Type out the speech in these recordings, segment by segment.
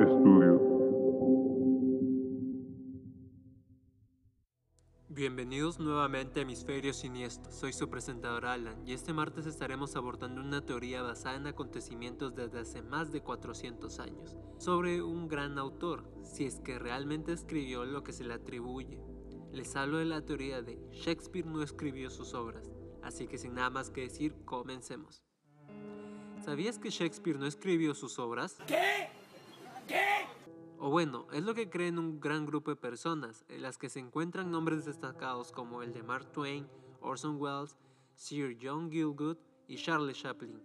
Estudio. Bienvenidos nuevamente a Hemisferio Siniestro, soy su presentador Alan y este martes estaremos abordando una teoría basada en acontecimientos desde hace más de 400 años, sobre un gran autor, si es que realmente escribió lo que se le atribuye. Les hablo de la teoría de Shakespeare no escribió sus obras, así que sin nada más que decir, comencemos. ¿Sabías que Shakespeare no escribió sus obras? ¿Qué? O bueno, es lo que creen un gran grupo de personas, en las que se encuentran nombres destacados como el de Mark Twain, Orson Welles, Sir John Gielgud y Charles Chaplin.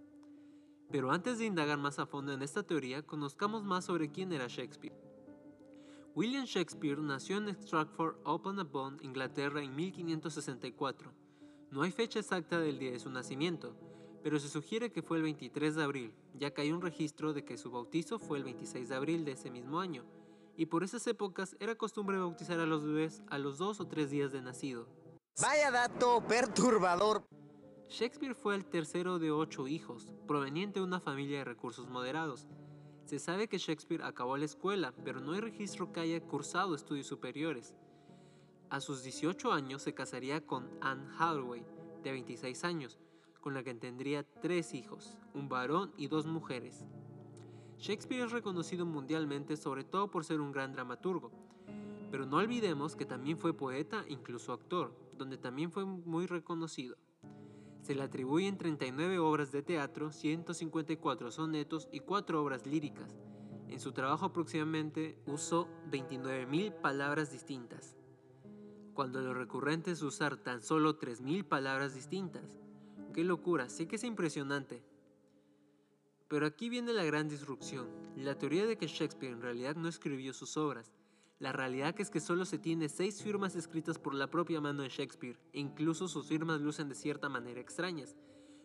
Pero antes de indagar más a fondo en esta teoría, conozcamos más sobre quién era Shakespeare. William Shakespeare nació en Stratford upon Avon, Inglaterra, en 1564. No hay fecha exacta del día de su nacimiento, pero se sugiere que fue el 23 de abril, ya que hay un registro de que su bautizo fue el 26 de abril de ese mismo año, y por esas épocas era costumbre bautizar a los bebés a los dos o tres días de nacido. Vaya dato perturbador. Shakespeare fue el tercero de ocho hijos, proveniente de una familia de recursos moderados. Se sabe que Shakespeare acabó la escuela, pero no hay registro que haya cursado estudios superiores. A sus 18 años se casaría con Anne Hathaway, de 26 años, con la que tendría tres hijos, un varón y dos mujeres. Shakespeare es reconocido mundialmente sobre todo por ser un gran dramaturgo, pero no olvidemos que también fue poeta e incluso actor, donde también fue muy reconocido. Se le atribuyen 39 obras de teatro, 154 sonetos y 4 obras líricas. En su trabajo aproximadamente usó 29.000 palabras distintas, cuando lo recurrente es usar tan solo 3.000 palabras distintas. ¡Qué locura! Sí que es impresionante. Pero aquí viene la gran disrupción, la teoría de que Shakespeare en realidad no escribió sus obras. La realidad es que solo se tiene seis firmas escritas por la propia mano de Shakespeare, e incluso sus firmas lucen de cierta manera extrañas.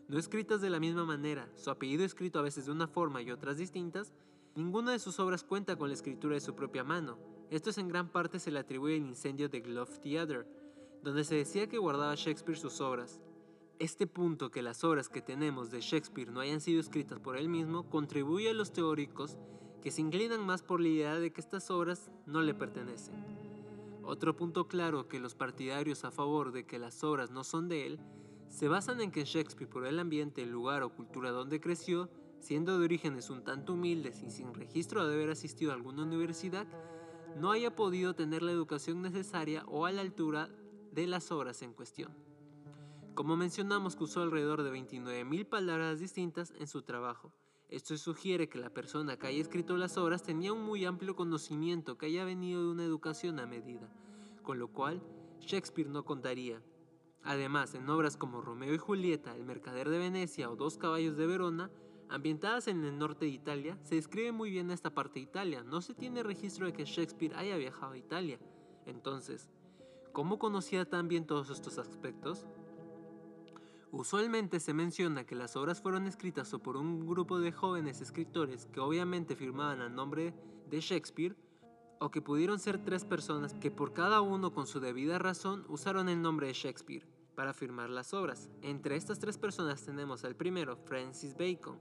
No escritas de la misma manera, su apellido escrito a veces de una forma y otras distintas, ninguna de sus obras cuenta con la escritura de su propia mano. Esto es en gran parte se le atribuye al incendio de Glove Theatre, donde se decía que guardaba Shakespeare sus obras. Este punto que las obras que tenemos de Shakespeare no hayan sido escritas por él mismo contribuye a los teóricos que se inclinan más por la idea de que estas obras no le pertenecen. Otro punto claro que los partidarios a favor de que las obras no son de él se basan en que Shakespeare por el ambiente, el lugar o cultura donde creció, siendo de orígenes un tanto humildes y sin registro de haber asistido a alguna universidad, no haya podido tener la educación necesaria o a la altura de las obras en cuestión. Como mencionamos que usó alrededor de 29.000 palabras distintas en su trabajo. Esto sugiere que la persona que haya escrito las obras tenía un muy amplio conocimiento que haya venido de una educación a medida, con lo cual Shakespeare no contaría. Además, en obras como Romeo y Julieta, El Mercader de Venecia o Dos Caballos de Verona, ambientadas en el norte de Italia, se describe muy bien esta parte de Italia. No se tiene registro de que Shakespeare haya viajado a Italia. Entonces, ¿cómo conocía tan bien todos estos aspectos? Usualmente se menciona que las obras fueron escritas por un grupo de jóvenes escritores que obviamente firmaban a nombre de Shakespeare, o que pudieron ser tres personas que por cada uno con su debida razón usaron el nombre de Shakespeare para firmar las obras. Entre estas tres personas tenemos al primero, Francis Bacon,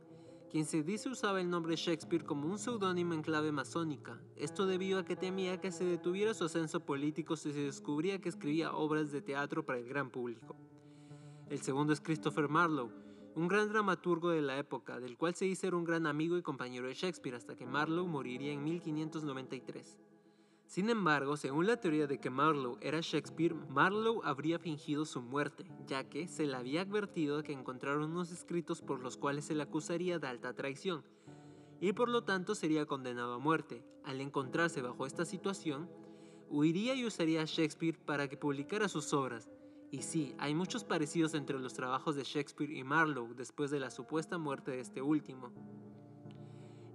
quien se dice usaba el nombre Shakespeare como un seudónimo en clave masónica, esto debido a que temía que se detuviera su ascenso político si se descubría que escribía obras de teatro para el gran público. El segundo es Christopher Marlowe, un gran dramaturgo de la época, del cual se dice ser un gran amigo y compañero de Shakespeare hasta que Marlowe moriría en 1593. Sin embargo, según la teoría de que Marlowe era Shakespeare, Marlowe habría fingido su muerte, ya que se le había advertido que encontraron unos escritos por los cuales se le acusaría de alta traición, y por lo tanto sería condenado a muerte. Al encontrarse bajo esta situación, huiría y usaría a Shakespeare para que publicara sus obras, y sí, hay muchos parecidos entre los trabajos de Shakespeare y Marlowe después de la supuesta muerte de este último.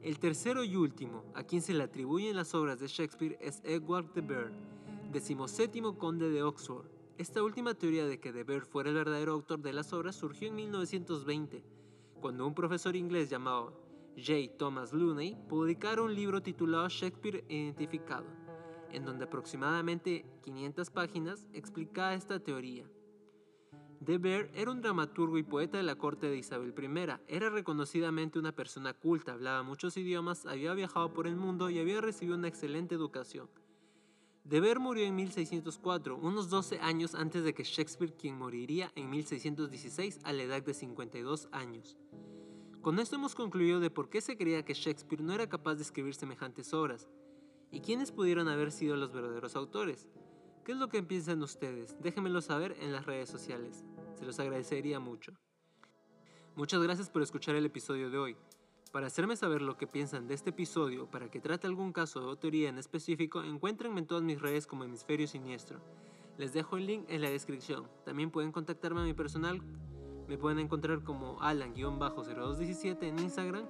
El tercero y último, a quien se le atribuyen las obras de Shakespeare, es Edward de Vere, decimoséptimo conde de Oxford. Esta última teoría de que de Vere fuera el verdadero autor de las obras surgió en 1920, cuando un profesor inglés llamado J. Thomas Looney publicara un libro titulado Shakespeare Identificado en donde aproximadamente 500 páginas explica esta teoría. De Vere era un dramaturgo y poeta de la corte de Isabel I. Era reconocidamente una persona culta, hablaba muchos idiomas, había viajado por el mundo y había recibido una excelente educación. De Vere murió en 1604, unos 12 años antes de que Shakespeare, quien moriría en 1616 a la edad de 52 años. Con esto hemos concluido de por qué se creía que Shakespeare no era capaz de escribir semejantes obras, y quiénes pudieron haber sido los verdaderos autores. ¿Qué es lo que piensan ustedes? Déjenmelo saber en las redes sociales. Se los agradecería mucho. Muchas gracias por escuchar el episodio de hoy. Para hacerme saber lo que piensan de este episodio, para que trate algún caso o teoría en específico, encuéntrenme en todas mis redes como Hemisferio Siniestro. Les dejo el link en la descripción. También pueden contactarme a mi personal. Me pueden encontrar como Alan-0217 en Instagram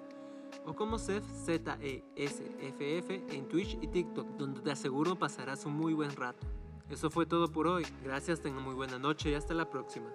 o como Zef, Z -E -S -F -F, en Twitch y TikTok, donde te aseguro pasarás un muy buen rato. Eso fue todo por hoy. Gracias, tengan muy buena noche y hasta la próxima.